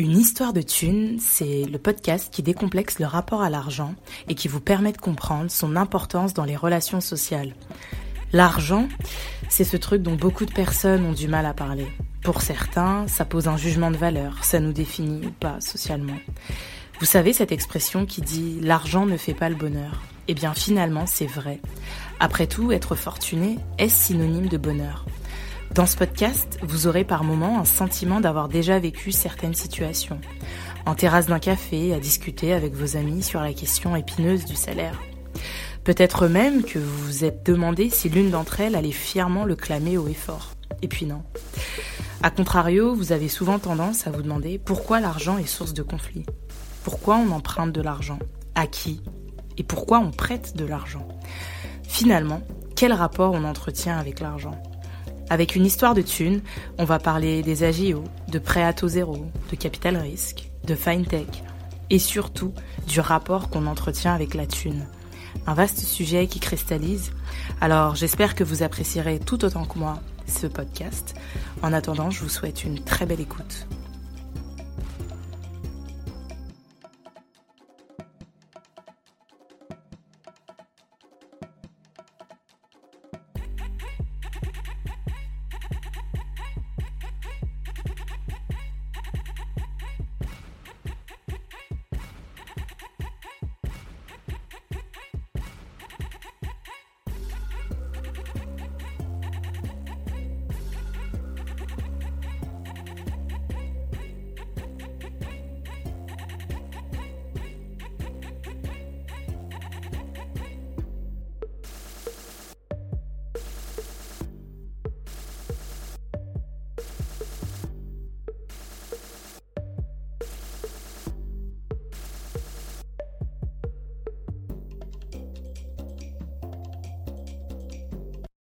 Une histoire de thune, c'est le podcast qui décomplexe le rapport à l'argent et qui vous permet de comprendre son importance dans les relations sociales. L'argent, c'est ce truc dont beaucoup de personnes ont du mal à parler. Pour certains, ça pose un jugement de valeur, ça nous définit ou pas socialement. Vous savez cette expression qui dit l'argent ne fait pas le bonheur Eh bien finalement, c'est vrai. Après tout, être fortuné est synonyme de bonheur. Dans ce podcast, vous aurez par moments un sentiment d'avoir déjà vécu certaines situations. En terrasse d'un café, à discuter avec vos amis sur la question épineuse du salaire. Peut-être même que vous vous êtes demandé si l'une d'entre elles allait fièrement le clamer haut et fort. Et puis non. A contrario, vous avez souvent tendance à vous demander pourquoi l'argent est source de conflit. Pourquoi on emprunte de l'argent? À qui? Et pourquoi on prête de l'argent? Finalement, quel rapport on entretient avec l'argent? Avec une histoire de thunes, on va parler des AGO, de prêt à taux zéro, de capital risque, de fintech et surtout du rapport qu'on entretient avec la thune. Un vaste sujet qui cristallise. Alors j'espère que vous apprécierez tout autant que moi ce podcast. En attendant, je vous souhaite une très belle écoute.